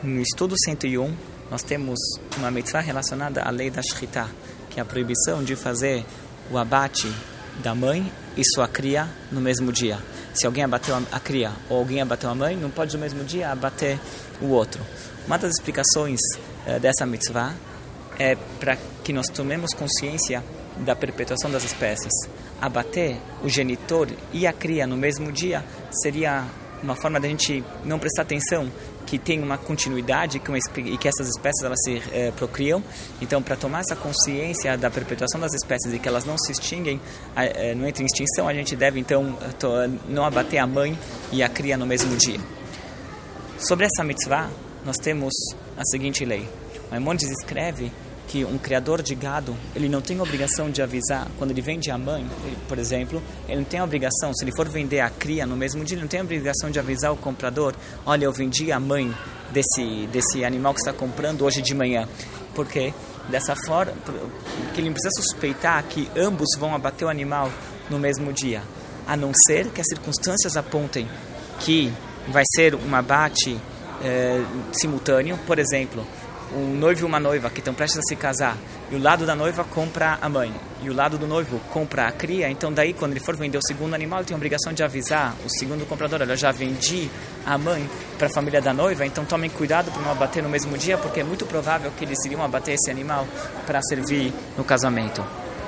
No estudo 101, nós temos uma mitzvah relacionada à lei da Shritá, que é a proibição de fazer o abate da mãe e sua cria no mesmo dia. Se alguém abateu a cria ou alguém abateu a mãe, não pode no mesmo dia abater o outro. Uma das explicações uh, dessa mitzvah é para que nós tomemos consciência da perpetuação das espécies. Abater o genitor e a cria no mesmo dia seria uma forma da gente não prestar atenção que tem uma continuidade que uma, e que essas espécies elas se é, procriam. Então, para tomar essa consciência da perpetuação das espécies e que elas não se extinguem, é, não entram em extinção, a gente deve então não abater a mãe e a cria no mesmo dia. Sobre essa mitzvah, nós temos a seguinte lei. Maimonides escreve que um criador de gado, ele não tem obrigação de avisar, quando ele vende a mãe, por exemplo, ele não tem obrigação, se ele for vender a cria no mesmo dia, ele não tem obrigação de avisar o comprador, olha, eu vendi a mãe desse, desse animal que está comprando hoje de manhã. Porque dessa forma, que ele precisa suspeitar que ambos vão abater o animal no mesmo dia, a não ser que as circunstâncias apontem que vai ser um abate é, simultâneo, por exemplo, um noivo e uma noiva que estão prestes a se casar e o lado da noiva compra a mãe e o lado do noivo compra a cria, então daí quando ele for vender o segundo animal, ele tem a obrigação de avisar o segundo comprador, olha, eu já vendi a mãe para a família da noiva, então tomem cuidado para não abater no mesmo dia, porque é muito provável que eles iriam abater esse animal para servir no casamento.